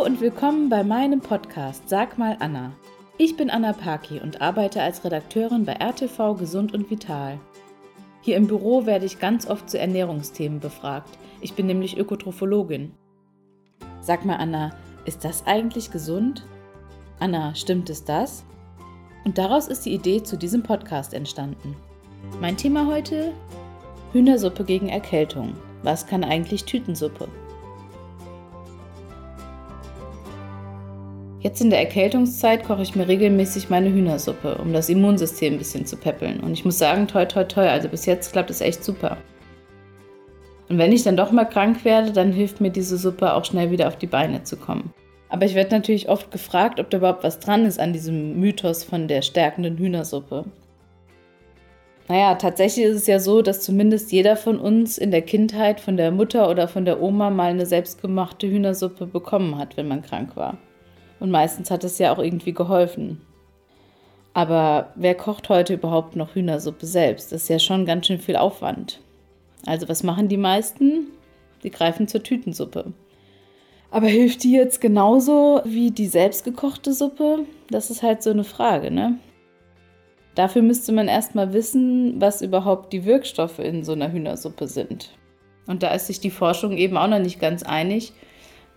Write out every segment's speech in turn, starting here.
Hallo und willkommen bei meinem Podcast Sag mal Anna. Ich bin Anna Paki und arbeite als Redakteurin bei RTV Gesund und Vital. Hier im Büro werde ich ganz oft zu Ernährungsthemen befragt. Ich bin nämlich Ökotrophologin. Sag mal Anna, ist das eigentlich gesund? Anna, stimmt es das? Und daraus ist die Idee zu diesem Podcast entstanden. Mein Thema heute? Hühnersuppe gegen Erkältung. Was kann eigentlich Tütensuppe? Jetzt in der Erkältungszeit koche ich mir regelmäßig meine Hühnersuppe, um das Immunsystem ein bisschen zu peppeln. Und ich muss sagen, toi, toi, toi, also bis jetzt klappt es echt super. Und wenn ich dann doch mal krank werde, dann hilft mir diese Suppe auch schnell wieder auf die Beine zu kommen. Aber ich werde natürlich oft gefragt, ob da überhaupt was dran ist an diesem Mythos von der stärkenden Hühnersuppe. Naja, tatsächlich ist es ja so, dass zumindest jeder von uns in der Kindheit von der Mutter oder von der Oma mal eine selbstgemachte Hühnersuppe bekommen hat, wenn man krank war. Und meistens hat es ja auch irgendwie geholfen. Aber wer kocht heute überhaupt noch Hühnersuppe selbst? Das ist ja schon ganz schön viel Aufwand. Also was machen die meisten? Sie greifen zur Tütensuppe. Aber hilft die jetzt genauso wie die selbstgekochte Suppe? Das ist halt so eine Frage, ne? Dafür müsste man erstmal wissen, was überhaupt die Wirkstoffe in so einer Hühnersuppe sind. Und da ist sich die Forschung eben auch noch nicht ganz einig,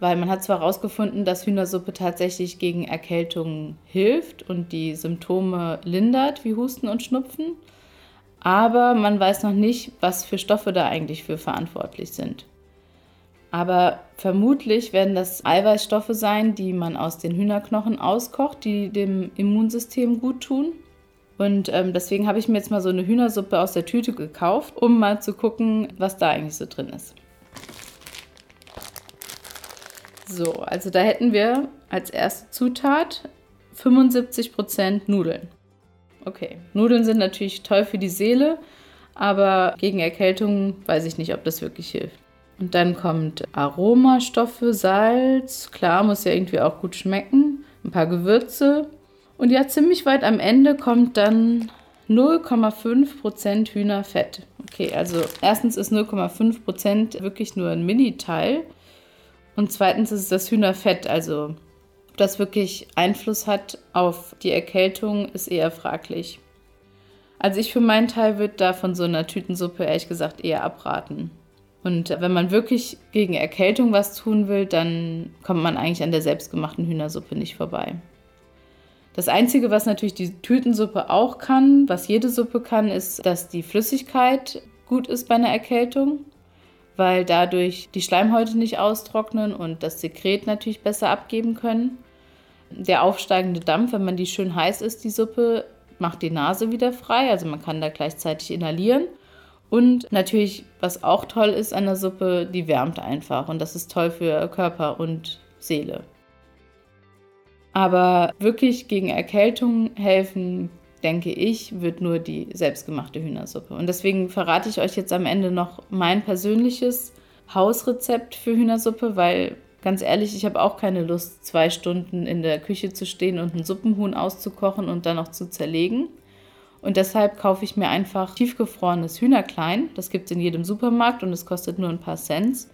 weil man hat zwar herausgefunden, dass Hühnersuppe tatsächlich gegen Erkältung hilft und die Symptome lindert, wie Husten und Schnupfen, aber man weiß noch nicht, was für Stoffe da eigentlich für verantwortlich sind. Aber vermutlich werden das Eiweißstoffe sein, die man aus den Hühnerknochen auskocht, die dem Immunsystem gut tun. Und ähm, deswegen habe ich mir jetzt mal so eine Hühnersuppe aus der Tüte gekauft, um mal zu gucken, was da eigentlich so drin ist. So, also da hätten wir als erste Zutat 75% Nudeln. Okay, Nudeln sind natürlich toll für die Seele, aber gegen Erkältung weiß ich nicht, ob das wirklich hilft. Und dann kommt Aromastoffe, Salz, klar, muss ja irgendwie auch gut schmecken, ein paar Gewürze. Und ja, ziemlich weit am Ende kommt dann 0,5% Hühnerfett. Okay, also erstens ist 0,5% wirklich nur ein Mini-Teil. Und zweitens ist das Hühnerfett. Also, ob das wirklich Einfluss hat auf die Erkältung, ist eher fraglich. Also ich für meinen Teil würde da von so einer Tütensuppe ehrlich gesagt eher abraten. Und wenn man wirklich gegen Erkältung was tun will, dann kommt man eigentlich an der selbstgemachten Hühnersuppe nicht vorbei. Das Einzige, was natürlich die Tütensuppe auch kann, was jede Suppe kann, ist, dass die Flüssigkeit gut ist bei einer Erkältung weil dadurch die Schleimhäute nicht austrocknen und das Sekret natürlich besser abgeben können. Der aufsteigende Dampf, wenn man die schön heiß ist, die Suppe, macht die Nase wieder frei, also man kann da gleichzeitig inhalieren. Und natürlich, was auch toll ist an der Suppe, die wärmt einfach und das ist toll für Körper und Seele. Aber wirklich gegen Erkältung helfen denke ich, wird nur die selbstgemachte Hühnersuppe. Und deswegen verrate ich euch jetzt am Ende noch mein persönliches Hausrezept für Hühnersuppe, weil ganz ehrlich, ich habe auch keine Lust, zwei Stunden in der Küche zu stehen und ein Suppenhuhn auszukochen und dann noch zu zerlegen. Und deshalb kaufe ich mir einfach tiefgefrorenes Hühnerklein. Das gibt es in jedem Supermarkt und es kostet nur ein paar Cent.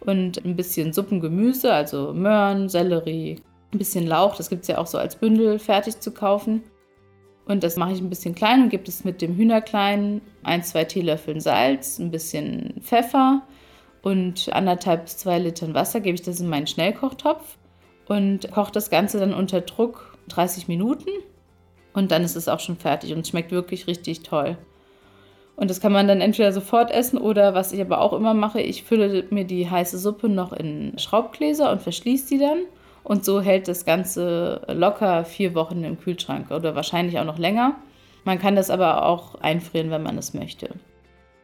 Und ein bisschen Suppengemüse, also Möhren, Sellerie, ein bisschen Lauch. Das gibt es ja auch so als Bündel fertig zu kaufen. Und das mache ich ein bisschen klein und gebe es mit dem Hühnerklein ein, zwei Teelöffeln Salz, ein bisschen Pfeffer und anderthalb bis zwei Litern Wasser gebe ich das in meinen Schnellkochtopf und koche das Ganze dann unter Druck 30 Minuten und dann ist es auch schon fertig und schmeckt wirklich richtig toll. Und das kann man dann entweder sofort essen oder was ich aber auch immer mache, ich fülle mir die heiße Suppe noch in Schraubgläser und verschließe die dann und so hält das Ganze locker vier Wochen im Kühlschrank oder wahrscheinlich auch noch länger. Man kann das aber auch einfrieren, wenn man es möchte.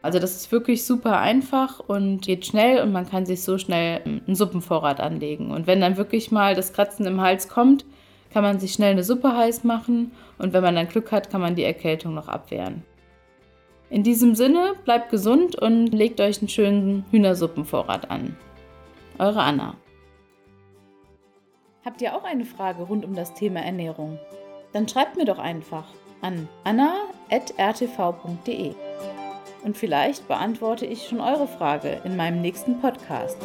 Also das ist wirklich super einfach und geht schnell und man kann sich so schnell einen Suppenvorrat anlegen. Und wenn dann wirklich mal das Kratzen im Hals kommt, kann man sich schnell eine Suppe heiß machen und wenn man dann Glück hat, kann man die Erkältung noch abwehren. In diesem Sinne, bleibt gesund und legt euch einen schönen Hühnersuppenvorrat an. Eure Anna. Habt ihr auch eine Frage rund um das Thema Ernährung? Dann schreibt mir doch einfach an anna.rtv.de und vielleicht beantworte ich schon eure Frage in meinem nächsten Podcast.